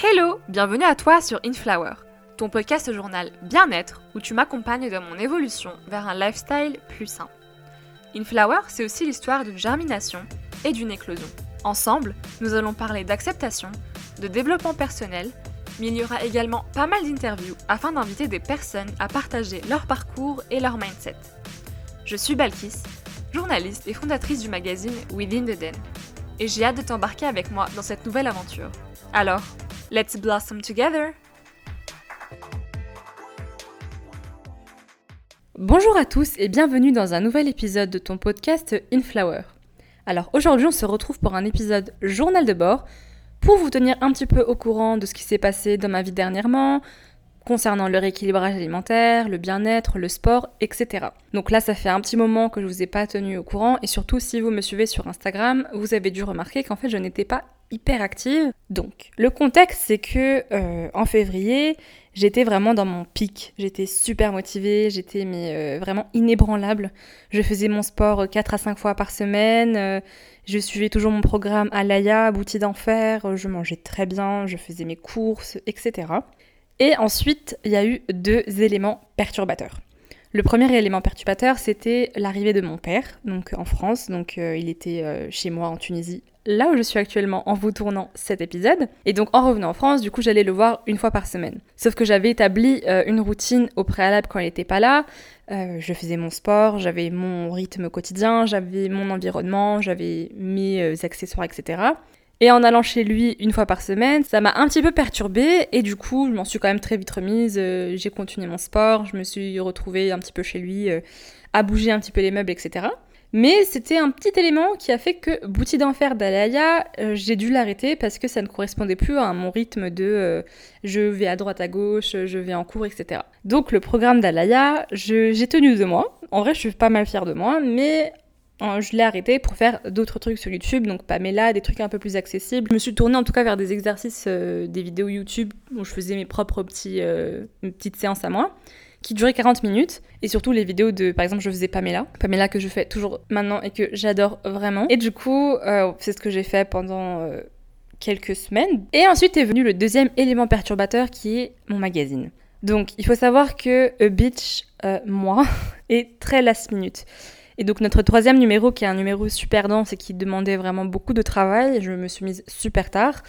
Hello, bienvenue à toi sur Inflower, ton podcast journal bien-être où tu m'accompagnes dans mon évolution vers un lifestyle plus sain. Inflower, c'est aussi l'histoire d'une germination et d'une éclosion. Ensemble, nous allons parler d'acceptation, de développement personnel, mais il y aura également pas mal d'interviews afin d'inviter des personnes à partager leur parcours et leur mindset. Je suis Balkis, journaliste et fondatrice du magazine Within the Den, et j'ai hâte de t'embarquer avec moi dans cette nouvelle aventure. Alors, Let's blossom together! Bonjour à tous et bienvenue dans un nouvel épisode de ton podcast Inflower. Alors aujourd'hui on se retrouve pour un épisode journal de bord pour vous tenir un petit peu au courant de ce qui s'est passé dans ma vie dernièrement, concernant le rééquilibrage alimentaire, le bien-être, le sport, etc. Donc là, ça fait un petit moment que je vous ai pas tenu au courant et surtout si vous me suivez sur Instagram, vous avez dû remarquer qu'en fait je n'étais pas hyper active. Donc, le contexte, c'est que euh, en février, j'étais vraiment dans mon pic. J'étais super motivée, j'étais euh, vraiment inébranlable. Je faisais mon sport 4 à 5 fois par semaine. euh, je suivais toujours mon programme à l'AIA, Bouti d'enfer. Je mangeais très bien, je faisais mes courses, etc. Et ensuite, il y a eu deux éléments perturbateurs. Le premier élément perturbateur, c'était l'arrivée de mon père, donc en France. Donc euh, il était euh, chez moi en Tunisie, là où je suis actuellement en vous tournant cet épisode. Et donc en revenant en France, du coup, j'allais le voir une fois par semaine. Sauf que j'avais établi euh, une routine au préalable quand il n'était pas là. Je faisais mon sport, j'avais mon rythme quotidien, j'avais mon environnement, j'avais mes accessoires, etc. Et en allant chez lui une fois par semaine, ça m'a un petit peu perturbée et du coup, je m'en suis quand même très vite remise. Euh, j'ai continué mon sport, je me suis retrouvée un petit peu chez lui, euh, à bouger un petit peu les meubles, etc. Mais c'était un petit élément qui a fait que Bouti d'enfer d'Alaya, euh, j'ai dû l'arrêter parce que ça ne correspondait plus à mon rythme de je vais à droite à gauche, je vais en cours, etc. Donc le programme d'Alaya, j'ai tenu de moi. En vrai, je suis pas mal fière de moi, mais je l'ai arrêté pour faire d'autres trucs sur YouTube, donc Pamela, des trucs un peu plus accessibles. Je me suis tournée en tout cas vers des exercices, euh, des vidéos YouTube où je faisais mes propres euh, petites séances à moi, qui duraient 40 minutes. Et surtout les vidéos de, par exemple, je faisais Pamela. Pamela que je fais toujours maintenant et que j'adore vraiment. Et du coup, euh, c'est ce que j'ai fait pendant quelques semaines. Et ensuite est venu le deuxième élément perturbateur qui est mon magazine. Donc, il faut savoir que A Beach, euh, moi, est très last minute. Et donc notre troisième numéro, qui est un numéro super dense et qui demandait vraiment beaucoup de travail, je me suis mise super tard.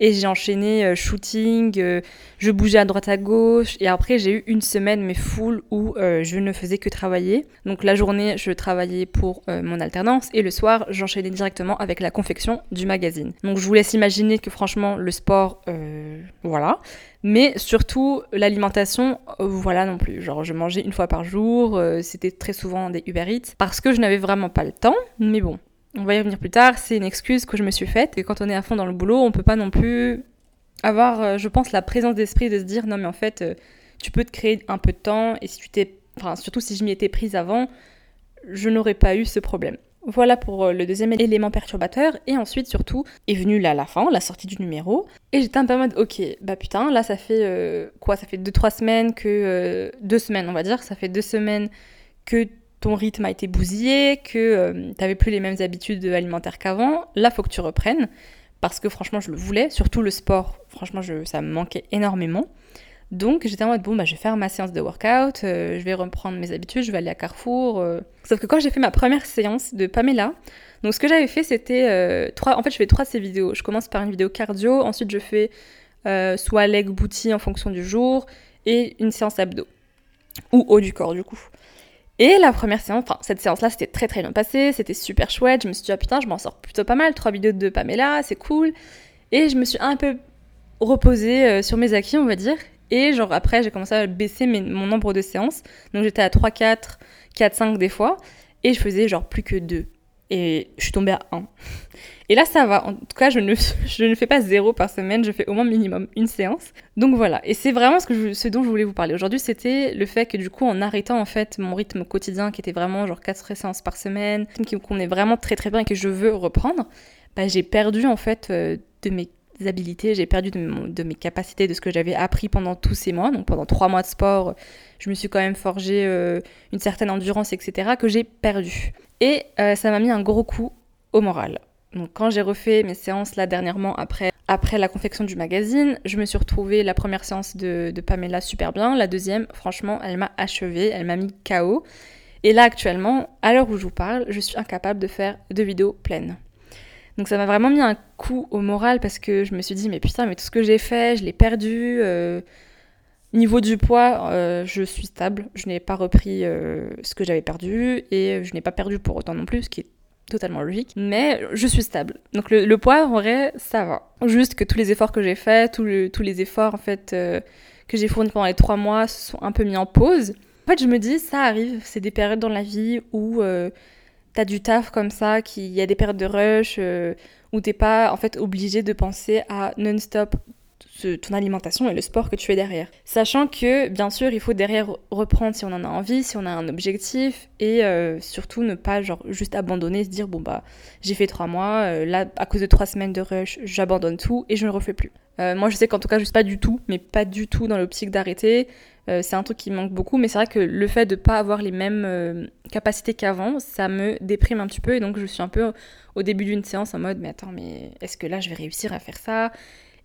Et j'ai enchaîné euh, shooting, euh, je bougeais à droite à gauche. Et après, j'ai eu une semaine, mais full, où euh, je ne faisais que travailler. Donc la journée, je travaillais pour mon alternance. Et le soir, j'enchaînais directement avec la confection du magazine. Donc je vous laisse imaginer que franchement, le sport, euh, voilà. Mais surtout, l'alimentation, voilà non plus. Genre, je mangeais une fois par jour, euh, c'était très souvent des Uber Eats, parce que je n'avais vraiment pas le temps. Mais bon, on va y revenir plus tard, c'est une excuse que je me suis faite. Et quand on est à fond dans le boulot, on peut pas non plus avoir, euh, je pense, la présence d'esprit de se dire non mais en fait, euh, tu peux te créer un peu de temps, et si tu t'es... Enfin, surtout si je m'y étais prise avant, je n'aurais pas eu ce problème. Voilà pour euh, le deuxième élément perturbateur. Et ensuite, surtout, est venue là la fin, la sortie du numéro. Et j'étais un peu en mode, ok, bah putain, là ça fait quoi? Ça fait 2-3 semaines que. euh, deux semaines, on va dire. Ça fait deux semaines que ton rythme a été bousillé, que euh, t'avais plus les mêmes habitudes alimentaires qu'avant. Là, faut que tu reprennes. Parce que franchement, je le voulais. Surtout le sport, franchement, je, ça me manquait énormément. Donc j'étais en mode bon bah je vais faire ma séance de workout, euh, je vais reprendre mes habitudes, je vais aller à Carrefour. euh. Sauf que quand j'ai fait ma première séance de Pamela, donc ce que j'avais fait c'était euh, trois. En fait je fais trois de ces vidéos. Je commence par une vidéo cardio, ensuite je fais soit leg booty en fonction du jour et une séance abdos ou haut du corps du coup. Et la première séance, enfin cette séance-là, c'était très très bien passé, c'était super chouette. Je me suis dit ah putain, je m'en sors plutôt pas mal. Trois vidéos de Pamela, c'est cool. Et je me suis un peu reposée euh, sur mes acquis, on va dire. Et genre après, j'ai commencé à baisser mon nombre de séances. Donc j'étais à 3, 4, 4, 5 des fois. Et je faisais genre plus que 2. Et je suis tombée à 1. Et là, ça va. En tout cas, je ne, je ne fais pas zéro par semaine. Je fais au moins minimum une séance. Donc voilà. Et c'est vraiment ce, dont je voulais vous parler aujourd'hui. C'était le fait que du coup, en arrêtant en fait mon rythme quotidien qui était vraiment genre 4 séances par semaine, qui- qu'on est vraiment très très bien et que je veux reprendre, bah, j'ai perdu en fait euh, de mes habilités, j'ai perdu de, de mes capacités, de ce que j'avais appris pendant tous ces mois. Donc pendant trois mois de sport, je me suis quand même forgé euh, une certaine endurance, etc., que j'ai perdu. Et euh, ça m'a mis un gros coup au moral. Donc quand j'ai refait mes séances là dernièrement après, après la confection du magazine, je me suis retrouvée la première séance de, de Pamela super bien, la deuxième franchement elle m'a achevée, elle m'a mis KO. Et là actuellement, à l'heure où je vous parle, je suis incapable de faire deux vidéos pleines. Donc ça m'a vraiment mis un coup au moral parce que je me suis dit mais putain mais tout ce que j'ai fait, je l'ai perdu. Euh, niveau du poids, euh, je suis stable. Je n'ai pas repris euh, ce que j'avais perdu et je n'ai pas perdu pour autant non plus, ce qui est totalement logique. Mais je suis stable. Donc le, poids en vrai ça va. Juste que tous les efforts que j'ai faits, tous, les efforts en fait que j'ai fournis pendant les trois mois sont un peu mis en pause. En fait je me dis ça arrive, c'est des périodes dans la vie où t'as du taf comme ça, qu'il y a des périodes de rush euh, où t'es pas en fait obligé de penser à non-stop ton alimentation et le sport que tu fais derrière. Sachant que bien sûr il faut derrière reprendre si on en a envie, si on a un objectif et euh, surtout ne pas genre juste abandonner, se dire bon bah j'ai fait trois mois, euh, là à cause de trois semaines de rush j'abandonne tout et je ne refais plus. Moi je sais qu'en tout cas je suis pas du tout, mais pas du tout dans l'optique d'arrêter. Euh, c'est un truc qui me manque beaucoup, mais c'est vrai que le fait de ne pas avoir les mêmes euh, capacités qu'avant, ça me déprime un petit peu. Et donc, je suis un peu au début d'une séance en mode, mais attends, mais est-ce que là, je vais réussir à faire ça?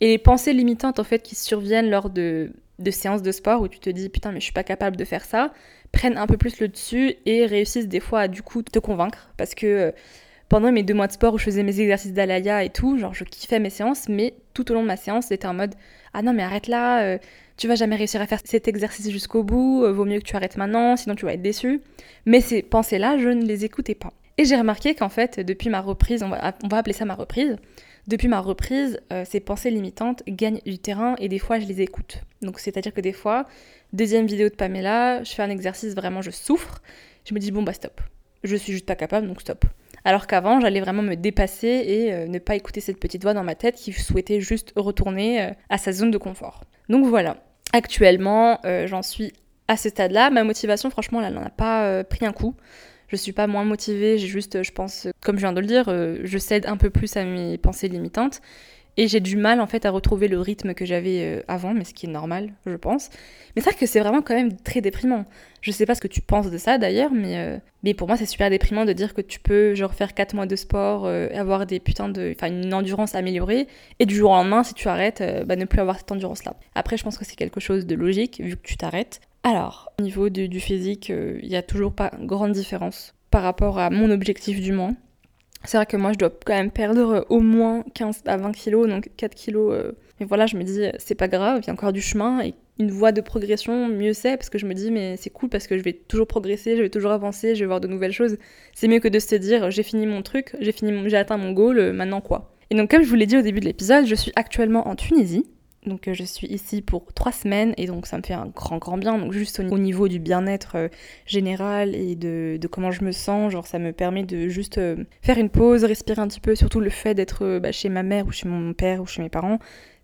Et les pensées limitantes, en fait, qui surviennent lors de, de séances de sport où tu te dis, putain, mais je suis pas capable de faire ça, prennent un peu plus le dessus et réussissent des fois à, du coup, te convaincre. Parce que. Euh, pendant mes deux mois de sport où je faisais mes exercices d'alaya et tout, genre je kiffais mes séances, mais tout au long de ma séance, c'était en mode ah non mais arrête là, tu vas jamais réussir à faire cet exercice jusqu'au bout, euh, vaut mieux que tu arrêtes maintenant, sinon tu vas être déçu. Mais ces pensées-là, je ne les écoutais pas. Et j'ai remarqué qu'en fait, depuis ma reprise, on va, appeler ça ma reprise, depuis ma reprise, euh, ces pensées limitantes gagnent du terrain et des fois je les écoute. Donc c'est-à-dire que des fois, deuxième vidéo de Pamela, je fais un exercice, vraiment je souffre, je me dis bon bah stop, je suis juste pas capable donc stop. Alors qu'avant, j'allais vraiment me dépasser et euh, ne pas écouter cette petite voix dans ma tête qui souhaitait juste retourner à sa zone de confort. Donc voilà, Actuellement, euh, j'en suis à ce stade-là. Ma motivation, franchement, elle n'en a pas euh, pris un coup. Je suis pas moins motivée, j'ai juste, je pense, comme je viens de le dire, euh, je cède un peu plus à mes pensées limitantes. Et j'ai du mal en fait à retrouver le rythme que j'avais euh, avant, mais ce qui est normal, je pense. Mais c'est vrai que c'est vraiment quand même très déprimant. Je sais pas ce que tu penses de ça d'ailleurs, mais, euh, mais pour moi c'est super déprimant de dire que tu peux genre faire 4 mois de sport, euh, avoir des putains de. Enfin une endurance améliorée, et du jour au lendemain, si tu arrêtes, bah, ne plus avoir cette endurance là. Après, je pense que c'est quelque chose de logique vu que tu t'arrêtes. Alors, au niveau du physique, il n'y a toujours pas grande différence par rapport à mon objectif du mois. C'est vrai que moi, je dois quand même perdre euh, au moins 15 à 20 kilos, donc 4 kilos. Euh. Mais voilà, je me dis, c'est pas grave, il y a encore du chemin et une voie de progression, mieux c'est, parce que je me dis, mais c'est cool parce que je vais toujours progresser, je vais toujours avancer, je vais voir de nouvelles choses. C'est mieux que de se dire, j'ai fini mon truc, j'ai fini, j'ai atteint mon goal, euh, maintenant quoi. Et donc, comme je vous l'ai dit au début de l'épisode, je suis actuellement en Tunisie. Donc euh, je suis ici pour trois semaines et donc ça me fait un grand grand bien. Donc juste au, niveau du bien-être euh, général et de, comment je me sens, genre ça me permet de juste euh, faire une pause, respirer un petit peu. Surtout le fait d'être bah, chez ma mère ou chez mon père ou chez mes parents,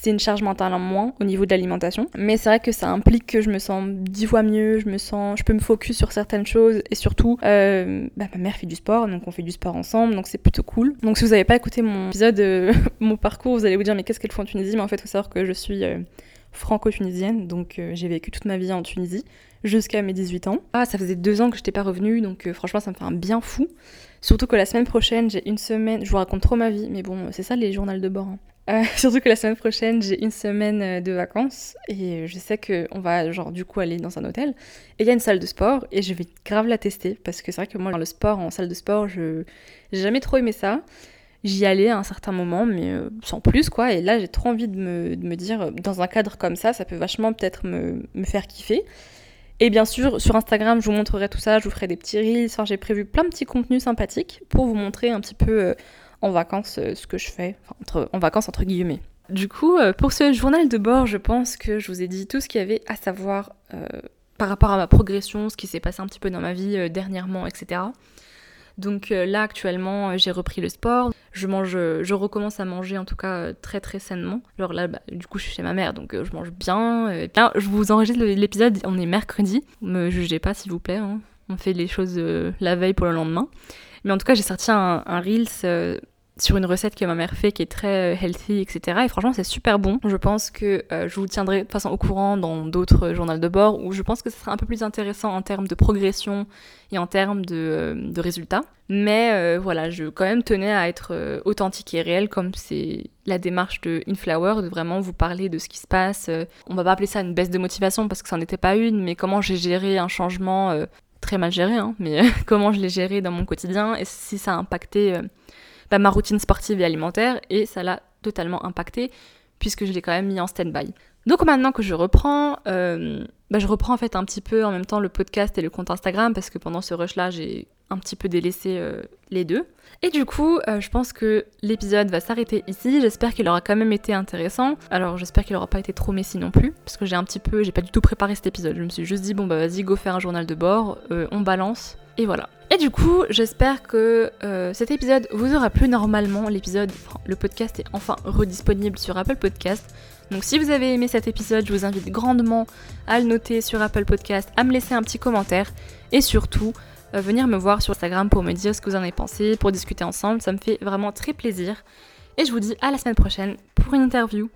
c'est une charge mentale en moins au niveau de l'alimentation. Mais c'est vrai que ça implique que je me sens dix fois mieux, je me sens, je peux me focus sur certaines choses et surtout, euh, bah, ma mère fait du sport, donc on fait du sport ensemble, donc c'est plutôt cool. Donc si vous n'avez pas écouté mon épisode, euh, mon parcours, vous allez vous dire mais qu'est-ce qu'elle fait en Tunisie? Mais en fait, il faut savoir que je suis euh, franco-tunisienne, donc j'ai vécu toute ma vie en Tunisie jusqu'à mes 18 ans. Ah, ça faisait deux ans que je n'étais pas revenue, donc franchement, ça me fait un bien fou. Surtout que la semaine prochaine, j'ai une semaine, je vous raconte trop ma vie, mais bon, c'est ça les journaux de bord. Hein. Euh, surtout que la semaine prochaine, j'ai une semaine euh, de vacances et je sais qu'on va, genre, du coup, aller dans un hôtel. Et il y a une salle de sport et je vais grave la tester parce que c'est vrai que moi, le sport en salle de sport, je j'ai jamais trop aimé ça. J'y allais à un certain moment, mais euh, sans plus, quoi. Et là, j'ai trop envie de me, de me, dire, dans un cadre comme ça, ça peut vachement peut-être me, me, faire kiffer. Et bien sûr, sur Instagram, je vous montrerai tout ça, je vous ferai des petits reels. J'ai prévu plein de petits contenus sympathiques pour vous montrer un petit peu en vacances euh, ce que je fais, entre, en vacances entre guillemets. Du coup, euh, pour ce journal de bord, je pense que je vous ai dit tout ce qu'il y avait à savoir euh, par rapport à ma progression, ce qui s'est passé un petit peu dans ma vie dernièrement, etc. Donc là actuellement j'ai repris le sport, je mange, je recommence à manger en tout cas très très sainement. Genre là bah, du coup je suis chez ma mère donc je mange bien. bien. Je vous enregistre l'épisode, on est mercredi, me jugez pas s'il vous plaît, hein. on fait les choses la veille pour le lendemain. Mais en tout cas j'ai sorti un, Reels sur une recette que ma mère fait qui est très euh, healthy, etc. Et franchement, c'est super bon. Je pense que euh, je vous tiendrai de façon au courant dans d'autres journaux de bord où je pense que ce sera un peu plus intéressant en termes de progression et en termes de, euh, de résultats. Mais voilà, je quand même tenais à être authentique et réel comme c'est la démarche de Inflower, de vraiment vous parler de ce qui se passe. on va pas appeler ça une baisse de motivation parce que ça n'en était pas une, mais comment j'ai géré un changement très mal géré, hein, mais comment je l'ai géré dans mon quotidien et si ça a impacté bah, ma routine sportive et alimentaire et ça l'a totalement impacté puisque je l'ai quand même mis en stand-by. Donc maintenant que je reprends, euh, bah, je reprends en fait un petit peu en même temps le podcast et le compte Instagram parce que pendant ce rush-là, j'ai un petit peu délaissé euh, les deux. Et du coup, euh, je pense que l'épisode va s'arrêter ici. J'espère qu'il aura quand même été intéressant. Alors j'espère qu'il aura pas été trop messy non plus parce que j'ai un petit peu, j'ai pas du tout préparé cet épisode. Je me suis juste dit bon bah vas-y go faire un journal de bord, on balance et voilà. Et du coup, j'espère que euh, cet épisode vous aura plu normalement. L'épisode, le podcast est enfin redisponible sur Apple Podcast. Donc si vous avez aimé cet épisode, je vous invite grandement à le noter sur Apple Podcast, à me laisser un petit commentaire et surtout euh, venir me voir sur Instagram pour me dire ce que vous en avez pensé, pour discuter ensemble. Ça me fait vraiment très plaisir. Et je vous dis à la semaine prochaine pour une interview.